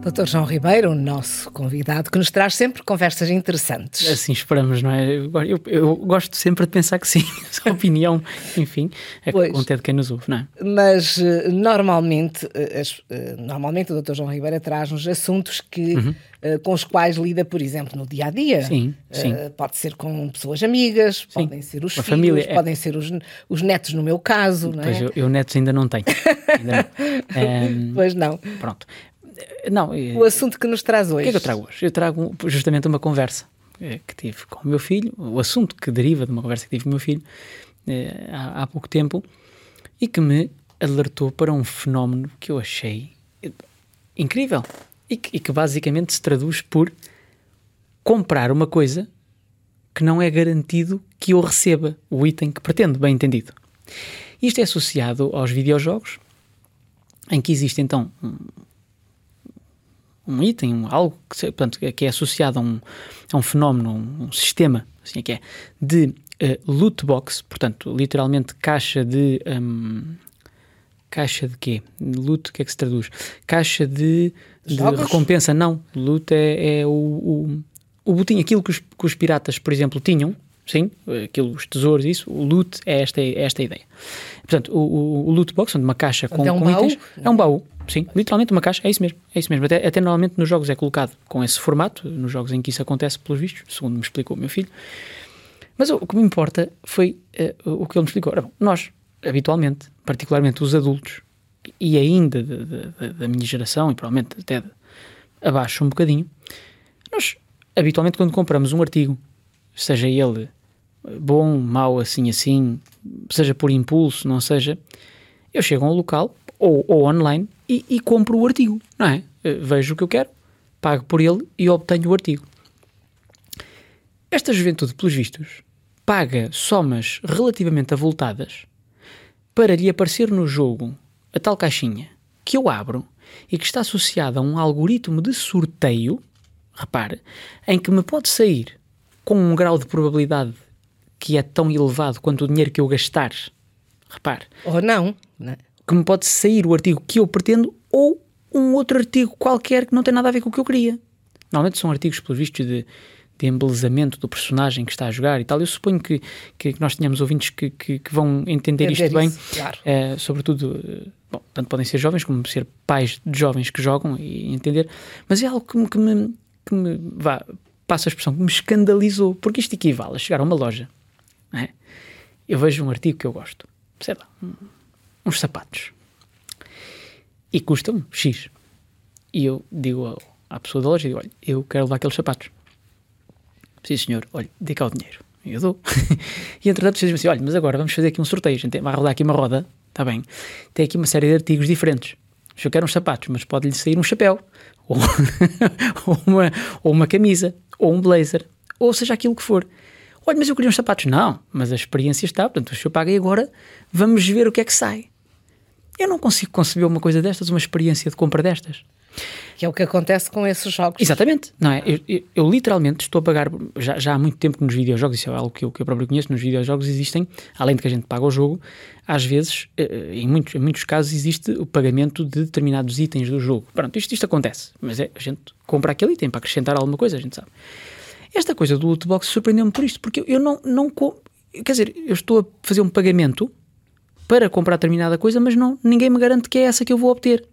Dr. João Ribeiro, o nosso convidado, que nos traz sempre conversas interessantes. Assim esperamos, não é? Eu, eu, eu gosto sempre de pensar que sim, a opinião, enfim, é pois, conta de quem nos ouve, não é? Mas eh, normalmente, eh, eh, normalmente o Dr. João Ribeiro traz-nos assuntos que, uhum. com os quais lida, por exemplo, no dia a dia. Sim, sim. pode ser com pessoas amigas, sim. podem ser os a filhos, família, é... podem ser os, os netos, no meu caso, não é? Pois eu, eu netos ainda não tenho. Ainda não. Um, pois não. Pronto. Não, o assunto que nos traz hoje. O que é que eu trago hoje? Eu trago justamente uma conversa eh, que tive com o meu filho, o assunto que deriva de uma conversa que tive com o meu filho eh, há, há pouco tempo e que me alertou para um fenómeno que eu achei eh, incrível e que, e que basicamente se traduz por comprar uma coisa que não é garantido que eu receba o item que pretendo, bem entendido. Isto é associado aos videojogos, em que existe então um item, um, algo que, portanto, que é associado a um, a um fenómeno, um, um sistema, assim é que é, de uh, loot box, portanto, literalmente caixa de. Um, caixa de quê? Loot, o que é que se traduz? Caixa de, de recompensa, não. Loot é, é o, o, o botinho, aquilo que os, que os piratas, por exemplo, tinham, sim, aquilo, os tesouros, isso, o loot é esta, é esta ideia. Portanto, o, o, o loot box, onde uma caixa com, é um com itens, é um baú, Sim, literalmente uma caixa, é isso mesmo. É isso mesmo. Até, até normalmente nos jogos é colocado com esse formato, nos jogos em que isso acontece, pelos vistos, segundo me explicou o meu filho. Mas o, que me importa foi uh, o que ele me explicou. Ora, bom, nós, habitualmente, particularmente os adultos, e ainda de, de, de, da minha geração, e provavelmente até abaixo um bocadinho, nós, habitualmente, quando compramos um artigo, seja ele bom, mau, assim, assim, seja por impulso, não seja, eu chego a um local, ou, ou online, e, e compro o artigo, não é? Eh, vejo o que eu quero, pago por ele e obtenho o artigo. Esta juventude, pelos vistos, paga somas relativamente avultadas para lhe aparecer no jogo a tal caixinha que eu abro e que está associada a um algoritmo de sorteio, repare, em que me pode sair com um grau de probabilidade que é tão elevado quanto o dinheiro que eu gastar, repare. Ou não, não é? que me pode sair o artigo que eu pretendo ou um outro artigo qualquer que não tem nada a ver com o que eu queria. Normalmente são artigos, pelos vistos, de, de embelezamento do personagem que está a jogar e tal. Eu suponho que, que nós tenhamos ouvintes que, que, que vão entender isto bem, claro. é, sobretudo, eh, bom, tanto podem ser jovens como ser pais de jovens que jogam e entender, mas é algo que me, que me, que me vá, passa a expressão, que me escandalizou, porque isto equivale a chegar a uma loja, é? eu vejo um artigo que eu gosto, sei lá, uns sapatos. E custam X. E eu digo à pessoa da loja, digo, olha, eu quero levar aqueles sapatos. Sim, senhor, olha, dê cá o dinheiro. E eu dou. e entretanto, vocês assim, olha, mas agora vamos fazer aqui um sorteio. A gente vai rodar aqui uma roda, está bem. Tem aqui uma série de artigos diferentes. Eu quero uns sapatos, mas pode-lhe sair um chapéu, ou, ou, uma, ou uma camisa, ou um blazer, ou seja aquilo que for. Olha, mas eu queria uns sapatos. Não, mas a experiência está, portanto, se eu paguei agora, vamos ver o que é que sai. Eu não consigo conceber uma coisa destas, uma experiência de compra destas. Que é o que acontece com esses jogos. Exatamente, não é? Eu, eu, eu literalmente estou a pagar, já, já, há muito tempo que nos videojogos, isso é algo que eu, que eu próprio conheço, nos videojogos existem, além de que a gente paga o jogo, às vezes, eh, em muitos, em muitos casos, existe o pagamento de determinados itens do jogo. Pronto, isto, isto acontece, mas é, a gente compra aquele item para acrescentar alguma coisa, a gente sabe. Esta coisa do loot box surpreendeu-me por isto, porque eu, não, não. Quer dizer, eu estou a fazer um pagamento para comprar determinada coisa, mas não, ninguém me garante que é essa que eu vou obter.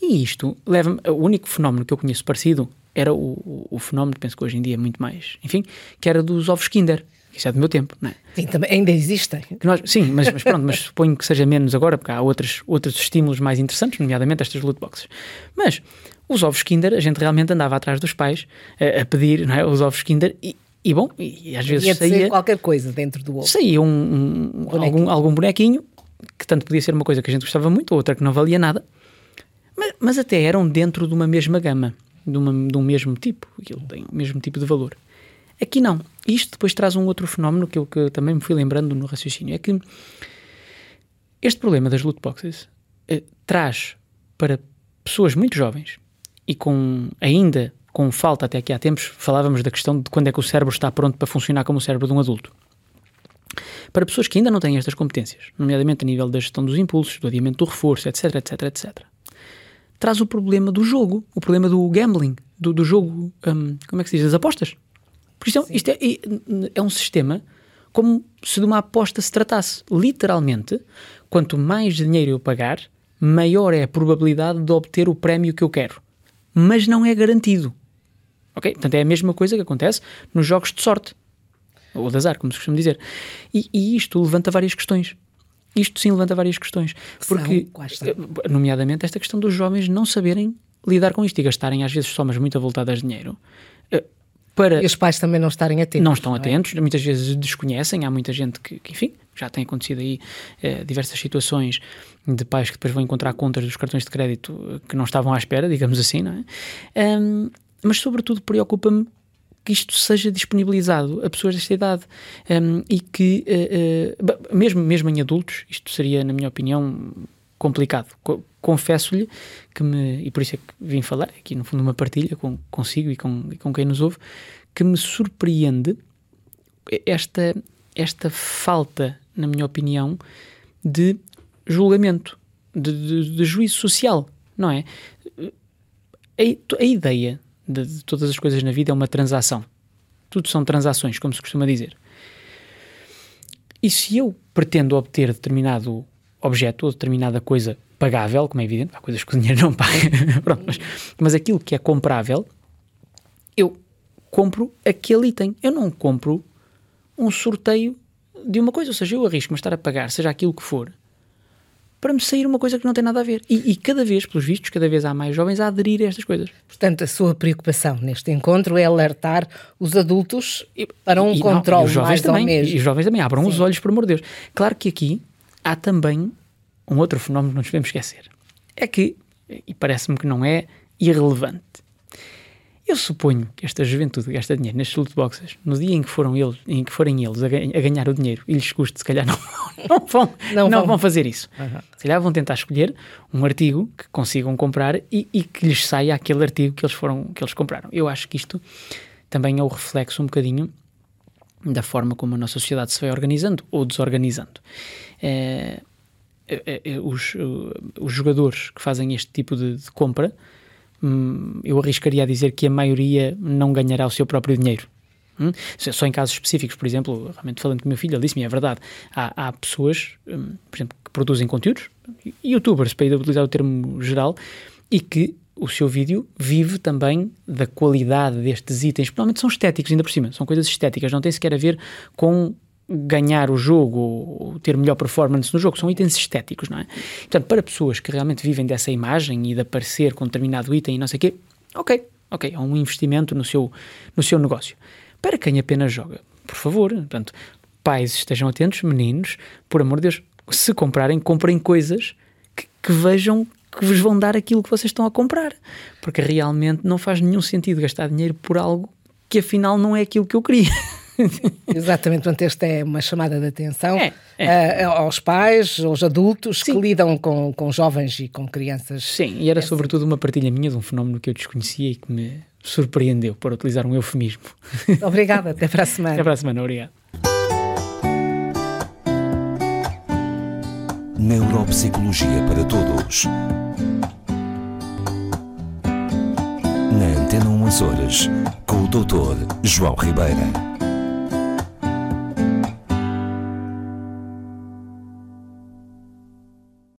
E isto leva-me. O único fenómeno que eu conheço parecido era o, o, o, fenómeno, penso que hoje em dia é muito mais. Enfim, que era dos ovos Kinder. Isso é do meu tempo, não é? Sim, também ainda existem. Nós, sim, mas, mas pronto, mas suponho que seja menos agora, porque há outros, outros estímulos mais interessantes, nomeadamente estas loot boxes. Mas os ovos Kinder, a gente realmente andava atrás dos pais a, a pedir é, os ovos Kinder e, e bom, e, às vezes saía qualquer coisa dentro do ovo. Saía um, um algum, algum bonequinho que tanto podia ser uma coisa que a gente gostava muito, ou outra que não valia nada, mas, mas até eram dentro de uma mesma gama, de, uma, de um mesmo tipo, aquilo tem o mesmo tipo de valor. Aqui não. Isto depois traz um outro fenómeno que eu que também me fui lembrando no raciocínio, é que este problema das loot boxes eh, traz para pessoas muito jovens e com ainda com falta até aqui há tempos, falávamos da questão de quando é que o cérebro está pronto para funcionar como o cérebro de um adulto. Para pessoas que ainda não têm estas competências, nomeadamente a nível da gestão dos impulsos, do adiamento do reforço, etc, etc, etc, traz o problema do jogo, o problema do gambling, do, do jogo, um, como é que se diz, das apostas. Porque isto, é, isto é, é um sistema como se de uma aposta se tratasse. Literalmente, quanto mais dinheiro eu pagar, maior é a probabilidade de obter o prémio que eu quero. Mas não é garantido. Ok? Portanto, é a mesma coisa que acontece nos jogos de sorte. Ou de azar, como se costuma dizer. E, e isto levanta várias questões. Isto sim levanta várias questões. Porque, eh, nomeadamente, esta questão dos jovens não saberem lidar com isto e gastarem às vezes somas muito avultadas de dinheiro. Eh, para... E os pais também não estarem atentos. Não estão não é? atentos, muitas vezes desconhecem. Há muita gente que, que enfim, já tem acontecido aí eh, diversas situações de pais que depois vão encontrar contas dos cartões de crédito que não estavam à espera, digamos assim, não é? Um, mas, sobretudo, preocupa-me que isto seja disponibilizado a pessoas desta idade um, e que, uh, uh, mesmo, mesmo em adultos, isto seria, na minha opinião, complicado. Confesso-lhe que me, e por isso é que vim falar, aqui no fundo uma partilha com, consigo e com, e com quem nos ouve, que me surpreende esta, esta falta, na minha opinião, de julgamento, de, de, de juízo social, não é? A, a ideia de, de, todas as coisas na vida é uma transação. Tudo são transações, como se costuma dizer. E se eu pretendo obter determinado objeto ou determinada coisa pagável, como é evidente, há coisas que o dinheiro não paga, Pronto, mas, mas aquilo que é comprável, eu compro aquele item. Eu não compro um sorteio de uma coisa, ou seja, eu arrisco-me a estar a pagar, seja aquilo que for, para me sair uma coisa que não tem nada a ver. E, e, cada vez, pelos vistos, cada vez há mais jovens a aderir a estas coisas. Portanto, a sua preocupação neste encontro é alertar os adultos para um e, controle não, mais também, mesmo. E os jovens também abram Sim. os olhos, por amor de Deus. Claro que aqui há também um outro fenómeno que não nos devemos esquecer. É que, e parece-me que não é irrelevante, eu suponho que esta juventude gasta dinheiro nestes loot boxes no dia em que, foram eles, em que forem eles a, ganhar o dinheiro e lhes custe, se calhar não, não, vão, não, não vão. vão fazer isso. Uhum. Se calhar vão tentar escolher um artigo que consigam comprar e, e, que lhes saia aquele artigo que eles, foram, que eles compraram. Eu acho que isto também é o reflexo um bocadinho da forma como a nossa sociedade se vai organizando ou desorganizando. É, é, é, os, os jogadores que fazem este tipo de, de compra Hum, eu arriscaria a dizer que a maioria não ganhará o seu próprio dinheiro. Hum? Só em casos específicos, por exemplo, realmente falando com o meu filho, ele disse-me, é verdade, há, há pessoas, hum, por exemplo, que produzem conteúdos, youtubers, para utilizar o termo geral, e que o seu vídeo vive também da qualidade destes itens, normalmente são estéticos ainda por cima, são coisas estéticas, não tem sequer a ver com ganhar o jogo ter melhor performance no jogo, são itens estéticos, não é? Portanto, para pessoas que realmente vivem dessa imagem e de aparecer com determinado item e não sei o quê, ok, ok, é um investimento no seu, no seu negócio. Para quem apenas joga, por favor, portanto, pais estejam atentos, meninos, por amor de Deus, se comprarem, comprem coisas que, que vejam que vos vão dar aquilo que vocês estão a comprar, porque realmente não faz nenhum sentido gastar dinheiro por algo que afinal não é aquilo que eu queria. Exatamente, portanto, esta é uma chamada de atenção é, é. Uh, aos pais, aos adultos Sim. que lidam com, com jovens e com crianças. Sim, e era é sobretudo uma partilha minha de um fenómeno que eu desconhecia e que me surpreendeu, para utilizar um eufemismo. Obrigada, até para a semana. Até para a semana, obrigado. Neuropsicologia para todos. Na Antena 1 Horas, com o Dr. João Ribeira.